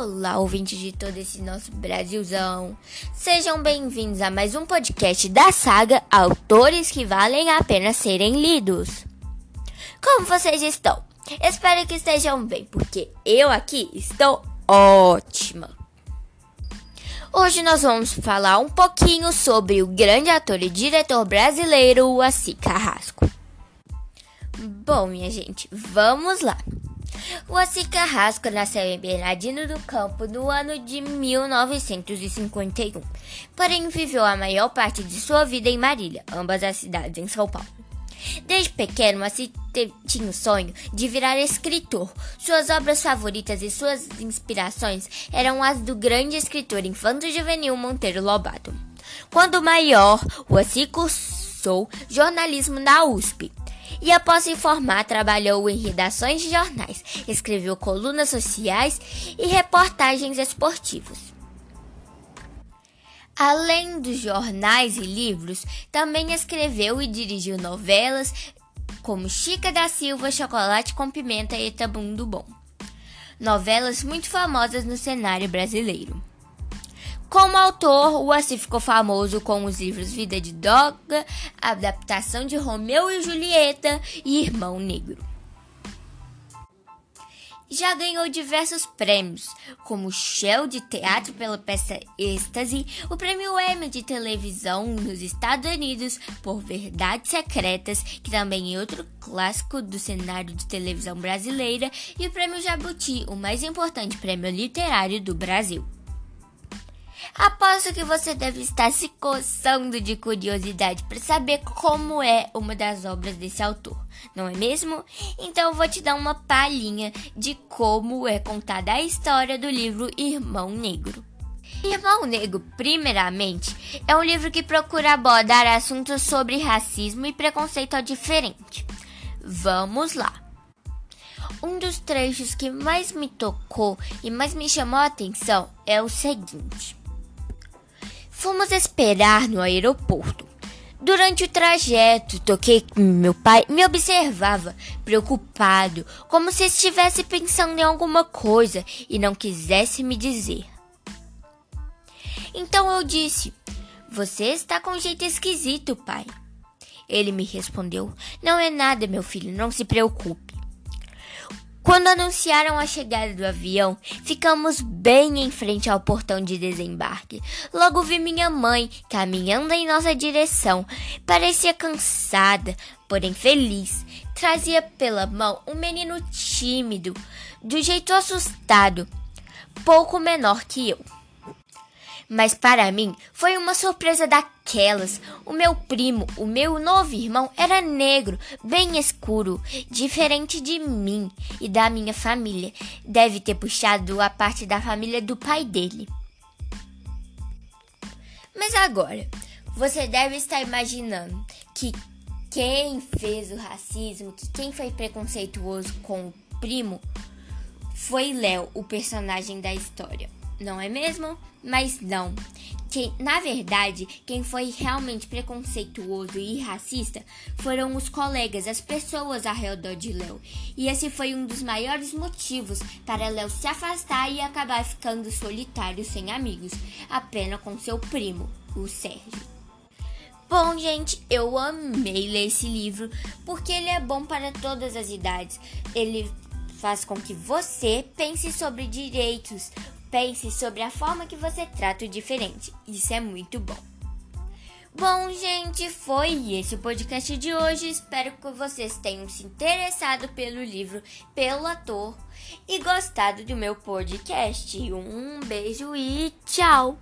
Olá, ouvintes de todo esse nosso Brasilzão. Sejam bem-vindos a mais um podcast da saga Autores que valem a pena serem lidos. Como vocês estão? Espero que estejam bem, porque eu aqui estou ótima. Hoje nós vamos falar um pouquinho sobre o grande ator e diretor brasileiro Assi Carrasco. Bom, minha gente, vamos lá. Assi Carrasco nasceu em Bernardino do Campo no ano de 1951, porém viveu a maior parte de sua vida em Marília, ambas as cidades em São Paulo. Desde pequeno, Assi tinha o sonho de virar escritor. Suas obras favoritas e suas inspirações eram as do grande escritor infanto-juvenil Monteiro Lobato. Quando maior, Assi cursou jornalismo na USP e após se formar trabalhou em redações de jornais, escreveu colunas sociais e reportagens esportivas. Além dos jornais e livros, também escreveu e dirigiu novelas como Chica da Silva, Chocolate com Pimenta e Tabundo Bom. Novelas muito famosas no cenário brasileiro. Como autor, Assi ficou famoso com os livros Vida de Doga, adaptação de Romeu e Julieta e Irmão Negro. Já ganhou diversos prêmios, como o Shell de Teatro pela peça Êxtase, o Prêmio Emmy de Televisão nos Estados Unidos por Verdades Secretas, que também é outro clássico do cenário de televisão brasileira, e o Prêmio Jabuti, o mais importante prêmio literário do Brasil. Aposto que você deve estar se coçando de curiosidade para saber como é uma das obras desse autor, não é mesmo? Então eu vou te dar uma palhinha de como é contada a história do livro Irmão Negro. Irmão Negro, primeiramente, é um livro que procura abordar assuntos sobre racismo e preconceito ao diferente. Vamos lá. Um dos trechos que mais me tocou e mais me chamou a atenção é o seguinte. Fomos esperar no aeroporto. Durante o trajeto, toquei com meu pai me observava, preocupado, como se estivesse pensando em alguma coisa e não quisesse me dizer. Então eu disse: Você está com um jeito esquisito, pai. Ele me respondeu: Não é nada, meu filho, não se preocupe. Quando anunciaram a chegada do avião, ficamos bem em frente ao portão de desembarque. Logo vi minha mãe caminhando em nossa direção. Parecia cansada, porém feliz. Trazia pela mão um menino tímido, do jeito assustado, pouco menor que eu. Mas para mim foi uma surpresa daquelas. O meu primo, o meu novo irmão, era negro, bem escuro, diferente de mim e da minha família. Deve ter puxado a parte da família do pai dele. Mas agora, você deve estar imaginando que quem fez o racismo, que quem foi preconceituoso com o primo, foi Léo, o personagem da história não é mesmo? Mas não. Quem, na verdade, quem foi realmente preconceituoso e racista foram os colegas, as pessoas ao redor de Léo. E esse foi um dos maiores motivos para Léo se afastar e acabar ficando solitário sem amigos, apenas com seu primo, o Sérgio. Bom, gente, eu amei ler esse livro porque ele é bom para todas as idades. Ele faz com que você pense sobre direitos, Pense sobre a forma que você trata o diferente. Isso é muito bom. Bom, gente, foi esse o podcast de hoje. Espero que vocês tenham se interessado pelo livro, pelo ator e gostado do meu podcast. Um beijo e tchau!